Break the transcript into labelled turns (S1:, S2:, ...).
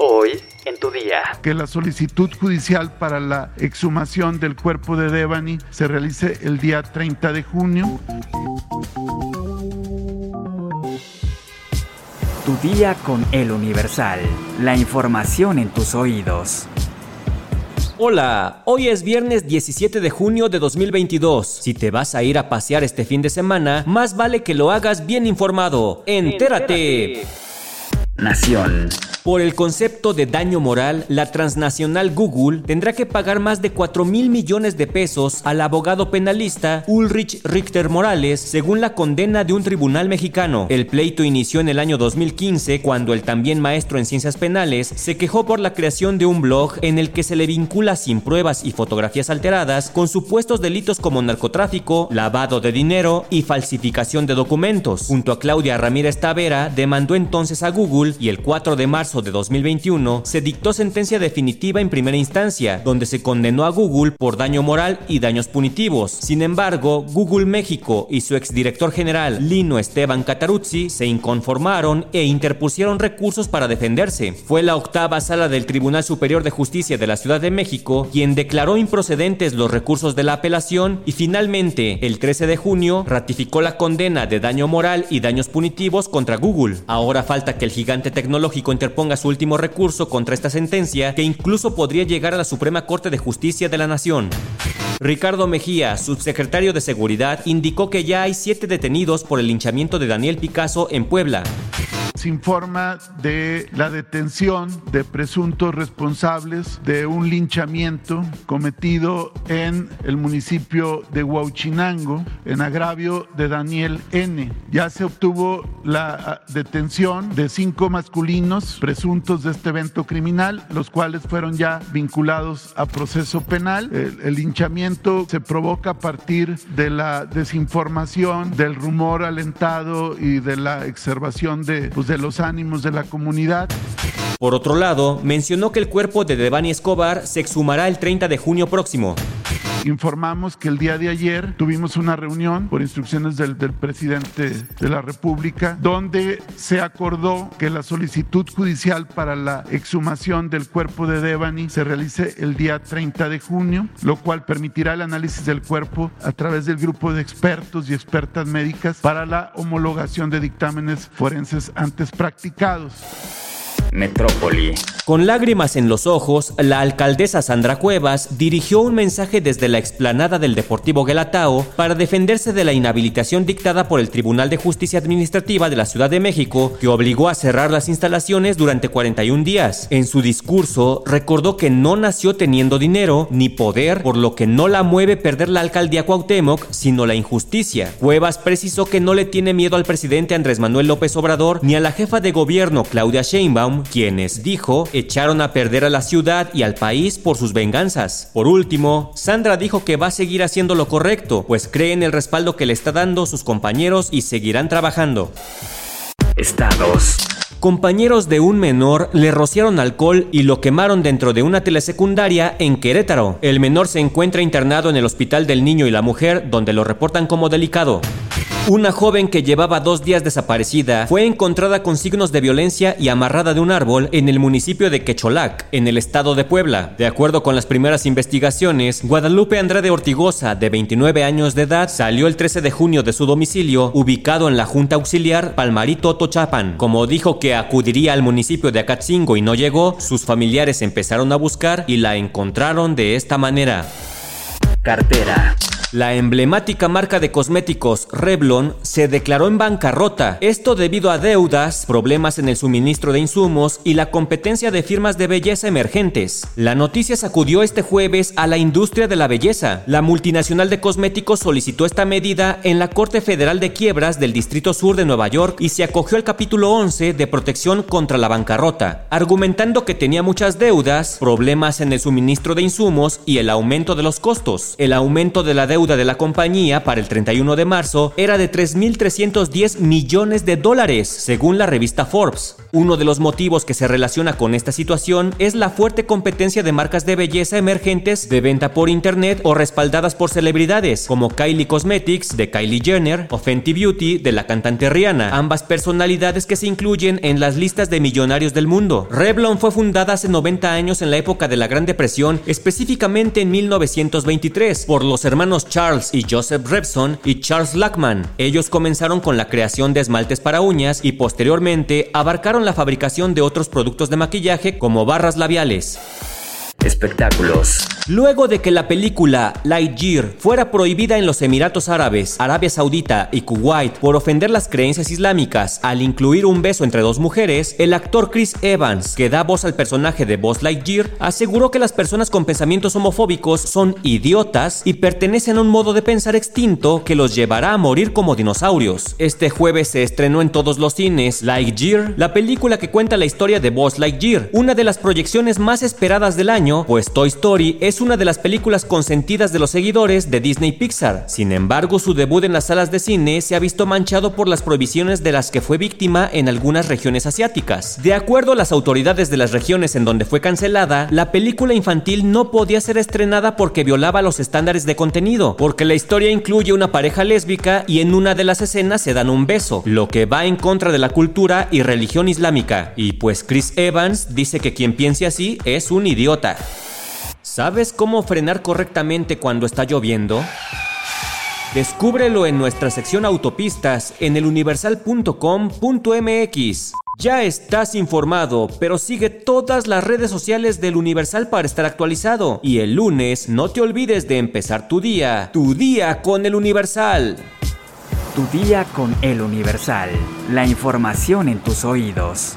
S1: Hoy en tu día.
S2: Que la solicitud judicial para la exhumación del cuerpo de Devani se realice el día 30 de junio.
S3: Tu día con el Universal. La información en tus oídos.
S4: Hola, hoy es viernes 17 de junio de 2022. Si te vas a ir a pasear este fin de semana, más vale que lo hagas bien informado. Entérate.
S3: Nación.
S4: Por el concepto de daño moral, la transnacional Google tendrá que pagar más de 4 mil millones de pesos al abogado penalista Ulrich Richter Morales, según la condena de un tribunal mexicano. El pleito inició en el año 2015, cuando el también maestro en ciencias penales se quejó por la creación de un blog en el que se le vincula sin pruebas y fotografías alteradas con supuestos delitos como narcotráfico, lavado de dinero y falsificación de documentos. Junto a Claudia Ramírez Tavera, demandó entonces a Google y el 4 de marzo de 2021 se dictó sentencia definitiva en primera instancia, donde se condenó a Google por daño moral y daños punitivos. Sin embargo, Google México y su exdirector general Lino Esteban Cataruzzi se inconformaron e interpusieron recursos para defenderse. Fue la octava sala del Tribunal Superior de Justicia de la Ciudad de México quien declaró improcedentes los recursos de la apelación y finalmente, el 13 de junio, ratificó la condena de daño moral y daños punitivos contra Google. Ahora falta que el gigante tecnológico interponga su último recurso contra esta sentencia que incluso podría llegar a la Suprema Corte de Justicia de la Nación. Ricardo Mejía, subsecretario de Seguridad, indicó que ya hay siete detenidos por el linchamiento de Daniel Picasso en Puebla
S2: informa de la detención de presuntos responsables de un linchamiento cometido en el municipio de Huauchinango en agravio de Daniel N. Ya se obtuvo la ah, detención de cinco masculinos presuntos de este evento criminal, los cuales fueron ya vinculados a proceso penal. El, linchamiento se provoca a partir de la desinformación, del rumor alentado y de la exacerbación de pues, de los ánimos de la comunidad.
S4: Por otro lado, mencionó que el cuerpo de Devani Escobar se exhumará el 30 de junio próximo.
S2: Informamos que el día de ayer tuvimos una reunión por instrucciones del, presidente de la República donde se acordó que la solicitud judicial para la exhumación del cuerpo de Devani se realice el día 30 de junio, lo cual permitirá el análisis del cuerpo a través del grupo de expertos y expertas médicas para la homologación de dictámenes forenses antes practicados.
S3: Metrópoli.
S4: Con lágrimas en los ojos, la alcaldesa Sandra Cuevas dirigió un mensaje desde la explanada del Deportivo Guelatao para defenderse de la inhabilitación dictada por el Tribunal de Justicia Administrativa de la Ciudad de México, que obligó a cerrar las instalaciones durante 41 días. En su discurso, recordó que no nació teniendo dinero ni poder, por lo que no la mueve perder la alcaldía Cuauhtémoc, sino la injusticia. Cuevas precisó que no le tiene miedo al presidente Andrés Manuel López Obrador ni a la jefa de gobierno Claudia Sheinbaum, quienes, dijo, echaron a perder a la ciudad y al país por sus venganzas. Por último, Sandra dijo que va a seguir haciendo lo correcto, pues cree en el respaldo que le está dando sus compañeros y seguirán trabajando.
S3: Estados.
S4: Compañeros de un menor le rociaron alcohol y lo quemaron dentro de una telesecundaria en Querétaro. El menor se encuentra internado en el Hospital del Niño y la Mujer, donde lo reportan como delicado. Una joven que llevaba dos días desaparecida fue encontrada con signos de violencia y amarrada de un árbol en el municipio de Quecholac, en el estado de Puebla. De acuerdo con las primeras investigaciones, Guadalupe Andrade Ortigosa, de 29 años de edad, salió el 13 de junio de su domicilio, ubicado en la Junta Auxiliar Palmarito Tochapan. Como dijo que acudiría al municipio de Acatzingo y no llegó, sus familiares empezaron a buscar y la encontraron de esta manera.
S3: Cartera.
S4: La emblemática marca de cosméticos Revlon se declaró en bancarrota, esto debido a deudas, problemas en el suministro de insumos y la competencia de firmas de belleza emergentes. La noticia sacudió este jueves a la industria de la belleza. La multinacional de cosméticos solicitó esta medida en la Corte Federal de Quiebras del Distrito Sur de Nueva York y se acogió al capítulo 11 de protección contra la bancarrota, argumentando que tenía muchas deudas, problemas en el suministro de insumos y el aumento de los costos. El aumento de la deuda deuda de la compañía para el 31 de marzo era de 3.310 millones de dólares, según la revista Forbes. Uno de los motivos que se relaciona con esta situación es la fuerte competencia de marcas de belleza emergentes de venta por internet o respaldadas por celebridades, como Kylie Cosmetics de Kylie Jenner o Fenty Beauty de la cantante Rihanna, ambas personalidades que se incluyen en las listas de millonarios del mundo. Revlon fue fundada hace 90 años en la época de la Gran Depresión, específicamente en 1923, por los hermanos Charles y Joseph Revson y Charles Lackman. Ellos comenzaron con la creación de esmaltes para uñas y posteriormente abarcaron la fabricación de otros productos de maquillaje como barras labiales.
S3: Espectáculos.
S4: Luego de que la película Lightyear fuera prohibida en los Emiratos Árabes, Arabia Saudita y Kuwait por ofender las creencias islámicas al incluir un beso entre dos mujeres, el actor Chris Evans, que da voz al personaje de Buzz Lightyear, aseguró que las personas con pensamientos homofóbicos son idiotas y pertenecen a un modo de pensar extinto que los llevará a morir como dinosaurios. Este jueves se estrenó en todos los cines Lightyear, la película que cuenta la historia de Buzz Lightyear, una de las proyecciones más esperadas del pues Toy Story es una de las películas consentidas de los seguidores de Disney Pixar. Sin embargo, su debut en las salas de cine se ha visto manchado por las prohibiciones de las que fue víctima en algunas regiones asiáticas. De acuerdo a las autoridades de las regiones en donde fue cancelada, la película infantil no podía ser estrenada porque violaba los estándares de contenido, porque la historia incluye una pareja lésbica y en una de las escenas se dan un beso, lo que va en contra de la cultura y religión islámica. Y pues Chris Evans dice que quien piense así es un idiota. ¿Sabes cómo frenar correctamente cuando está lloviendo? Descúbrelo en nuestra sección autopistas en eluniversal.com.mx. Ya estás informado, pero sigue todas las redes sociales del Universal para estar actualizado. Y el lunes no te olvides de empezar tu día, tu día con el Universal.
S3: Tu día con el Universal. La información en tus oídos.